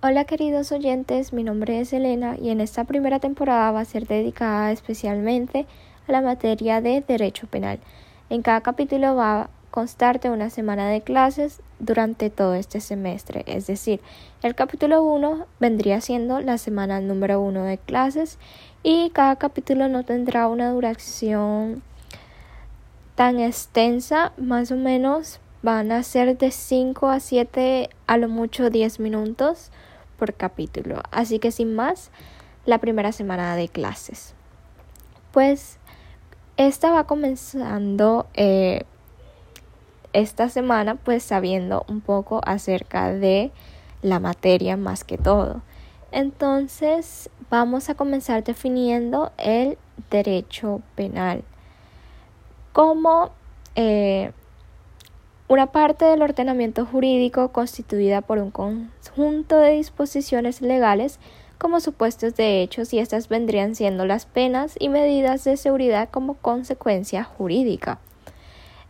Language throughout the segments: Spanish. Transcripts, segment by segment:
Hola queridos oyentes, mi nombre es Elena y en esta primera temporada va a ser dedicada especialmente a la materia de Derecho Penal. En cada capítulo va a constar de una semana de clases durante todo este semestre, es decir, el capítulo 1 vendría siendo la semana número 1 de clases y cada capítulo no tendrá una duración tan extensa, más o menos van a ser de 5 a 7, a lo mucho 10 minutos por capítulo. Así que sin más, la primera semana de clases. Pues esta va comenzando eh, esta semana pues sabiendo un poco acerca de la materia más que todo. Entonces vamos a comenzar definiendo el derecho penal como eh, una parte del ordenamiento jurídico constituida por un conjunto de disposiciones legales como supuestos de hechos y estas vendrían siendo las penas y medidas de seguridad como consecuencia jurídica.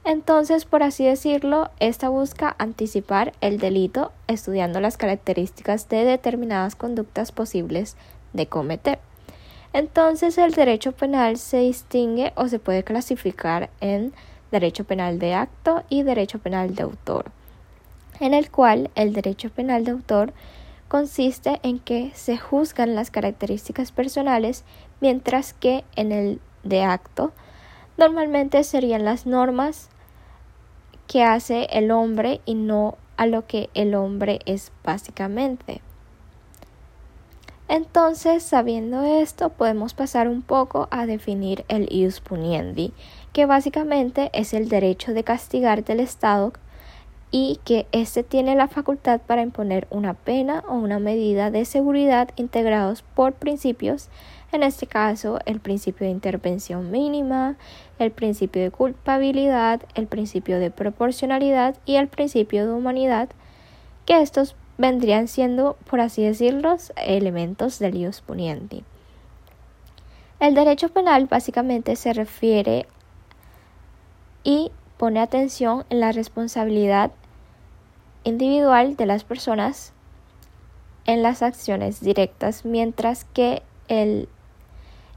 Entonces, por así decirlo, esta busca anticipar el delito estudiando las características de determinadas conductas posibles de cometer. Entonces, el derecho penal se distingue o se puede clasificar en derecho penal de acto y derecho penal de autor, en el cual el derecho penal de autor consiste en que se juzgan las características personales, mientras que en el de acto normalmente serían las normas que hace el hombre y no a lo que el hombre es básicamente. Entonces, sabiendo esto, podemos pasar un poco a definir el ius puniendi, que básicamente es el derecho de castigar del Estado y que éste tiene la facultad para imponer una pena o una medida de seguridad integrados por principios, en este caso el principio de intervención mínima, el principio de culpabilidad, el principio de proporcionalidad y el principio de humanidad, que estos vendrían siendo, por así decirlo, elementos del ius puniendi. El derecho penal básicamente se refiere y pone atención en la responsabilidad individual de las personas en las acciones directas, mientras que el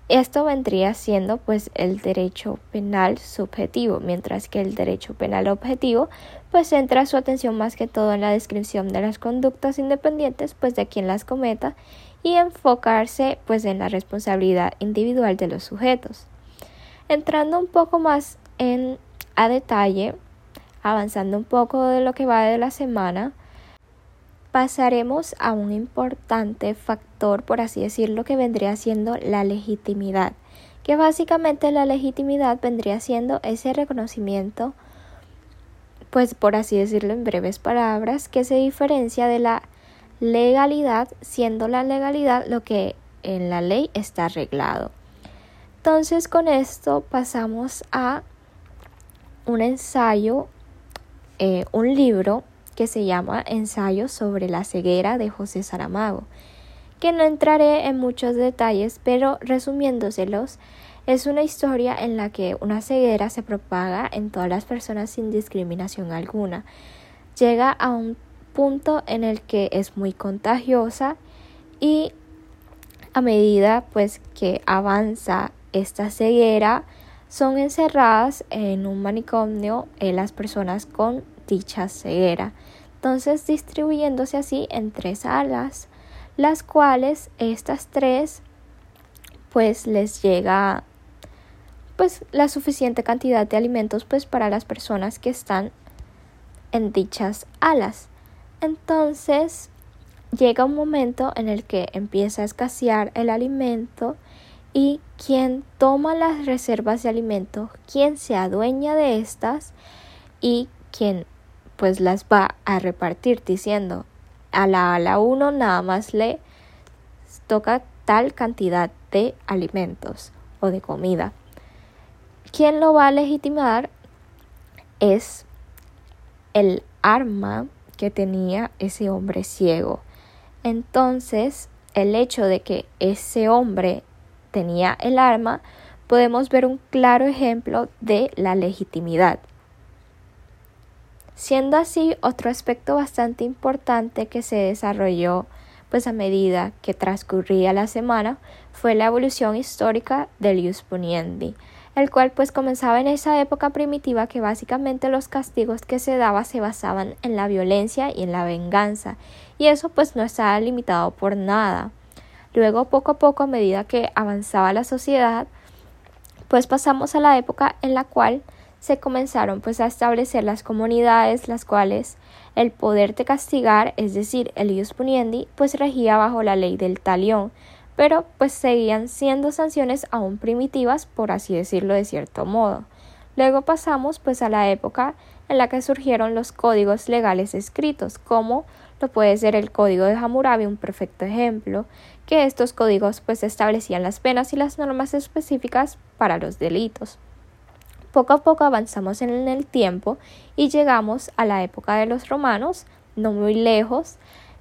esto vendría siendo pues el derecho penal subjetivo, mientras que el derecho penal objetivo pues centra su atención más que todo en la descripción de las conductas independientes pues de quien las cometa y enfocarse pues en la responsabilidad individual de los sujetos. Entrando un poco más en a detalle, avanzando un poco de lo que va de la semana, pasaremos a un importante factor, por así decirlo, que vendría siendo la legitimidad, que básicamente la legitimidad vendría siendo ese reconocimiento, pues por así decirlo en breves palabras, que se diferencia de la legalidad, siendo la legalidad lo que en la ley está arreglado. Entonces con esto pasamos a un ensayo, eh, un libro que se llama Ensayo sobre la ceguera de José Saramago, que no entraré en muchos detalles, pero resumiéndoselos, es una historia en la que una ceguera se propaga en todas las personas sin discriminación alguna. Llega a un punto en el que es muy contagiosa y a medida pues que avanza esta ceguera son encerradas en un manicomio en las personas con dicha ceguera. Entonces distribuyéndose así en tres alas, las cuales estas tres pues les llega pues la suficiente cantidad de alimentos pues para las personas que están en dichas alas. Entonces llega un momento en el que empieza a escasear el alimento y quien toma las reservas de alimentos, quien se adueña de estas y quien pues las va a repartir diciendo a la ala 1 nada más le toca tal cantidad de alimentos o de comida. Quien lo va a legitimar es el arma que tenía ese hombre ciego. Entonces, el hecho de que ese hombre tenía el arma, podemos ver un claro ejemplo de la legitimidad. Siendo así, otro aspecto bastante importante que se desarrolló pues a medida que transcurría la semana, fue la evolución histórica del ius el cual pues comenzaba en esa época primitiva que básicamente los castigos que se daba se basaban en la violencia y en la venganza, y eso pues no estaba limitado por nada. Luego poco a poco a medida que avanzaba la sociedad, pues pasamos a la época en la cual se comenzaron pues a establecer las comunidades las cuales el poder de castigar, es decir, el ius puniendi, pues regía bajo la ley del talión, pero pues seguían siendo sanciones aún primitivas, por así decirlo de cierto modo. Luego pasamos pues a la época en la que surgieron los códigos legales escritos, como lo puede ser el código de Hammurabi, un perfecto ejemplo, que estos códigos pues establecían las penas y las normas específicas para los delitos. Poco a poco avanzamos en el tiempo y llegamos a la época de los romanos, no muy lejos,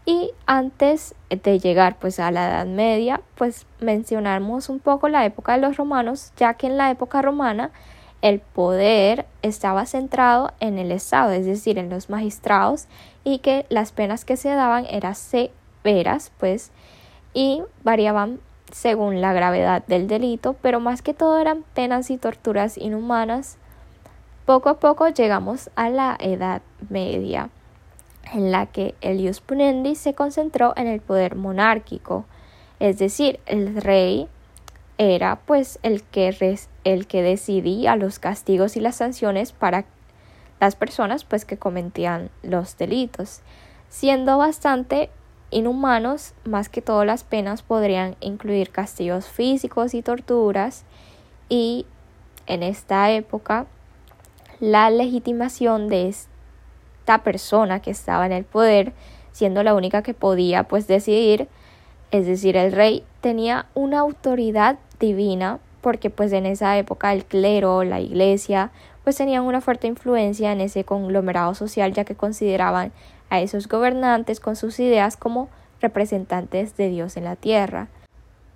y antes de llegar pues a la Edad Media, pues mencionamos un poco la época de los romanos, ya que en la época romana el poder estaba centrado en el Estado, es decir, en los magistrados, y que las penas que se daban eran severas, pues, y variaban según la gravedad del delito, pero más que todo eran penas y torturas inhumanas. Poco a poco llegamos a la Edad Media, en la que el ius punendi se concentró en el poder monárquico, es decir, el rey era pues el que, el que decidía los castigos y las sanciones para las personas pues que cometían los delitos, siendo bastante inhumanos, más que todo las penas podrían incluir castigos físicos y torturas y en esta época la legitimación de esta persona que estaba en el poder, siendo la única que podía pues decidir, es decir, el rey tenía una autoridad divina porque pues en esa época el clero, la iglesia, pues tenían una fuerte influencia en ese conglomerado social ya que consideraban a esos gobernantes con sus ideas como representantes de Dios en la tierra.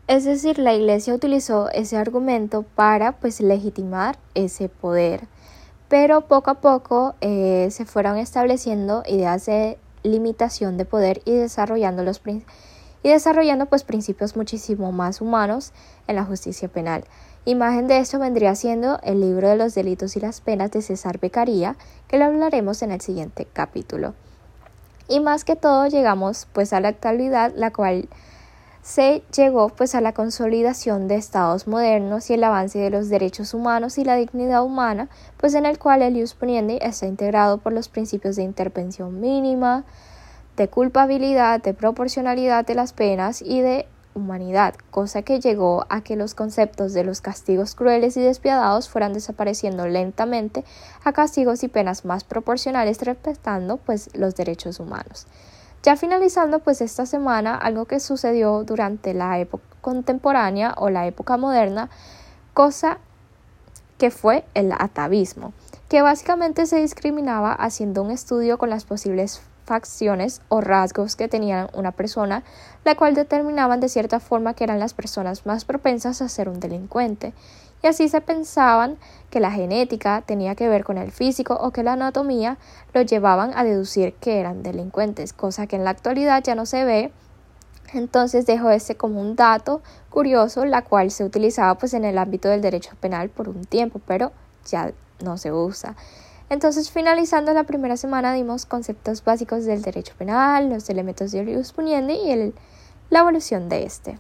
Es decir, la Iglesia utilizó ese argumento para pues legitimar ese poder. Pero poco a poco eh, se fueron estableciendo ideas de limitación de poder y desarrollando los y desarrollando pues principios muchísimo más humanos en la justicia penal. Imagen de esto vendría siendo el libro de los delitos y las penas de César Becaría, que lo hablaremos en el siguiente capítulo. Y más que todo llegamos pues a la actualidad, la cual se llegó pues a la consolidación de estados modernos y el avance de los derechos humanos y la dignidad humana, pues en el cual el ius está integrado por los principios de intervención mínima, de culpabilidad, de proporcionalidad de las penas y de humanidad, cosa que llegó a que los conceptos de los castigos crueles y despiadados fueran desapareciendo lentamente a castigos y penas más proporcionales respetando pues los derechos humanos. Ya finalizando pues esta semana algo que sucedió durante la época contemporánea o la época moderna, cosa que fue el atavismo, que básicamente se discriminaba haciendo un estudio con las posibles facciones o rasgos que tenían una persona, la cual determinaban de cierta forma que eran las personas más propensas a ser un delincuente. Y así se pensaban que la genética tenía que ver con el físico o que la anatomía lo llevaban a deducir que eran delincuentes, cosa que en la actualidad ya no se ve. Entonces dejo este como un dato curioso, la cual se utilizaba pues en el ámbito del derecho penal por un tiempo, pero ya no se usa. Entonces, finalizando la primera semana, dimos conceptos básicos del derecho penal, los elementos de ius puniendi y la evolución de este.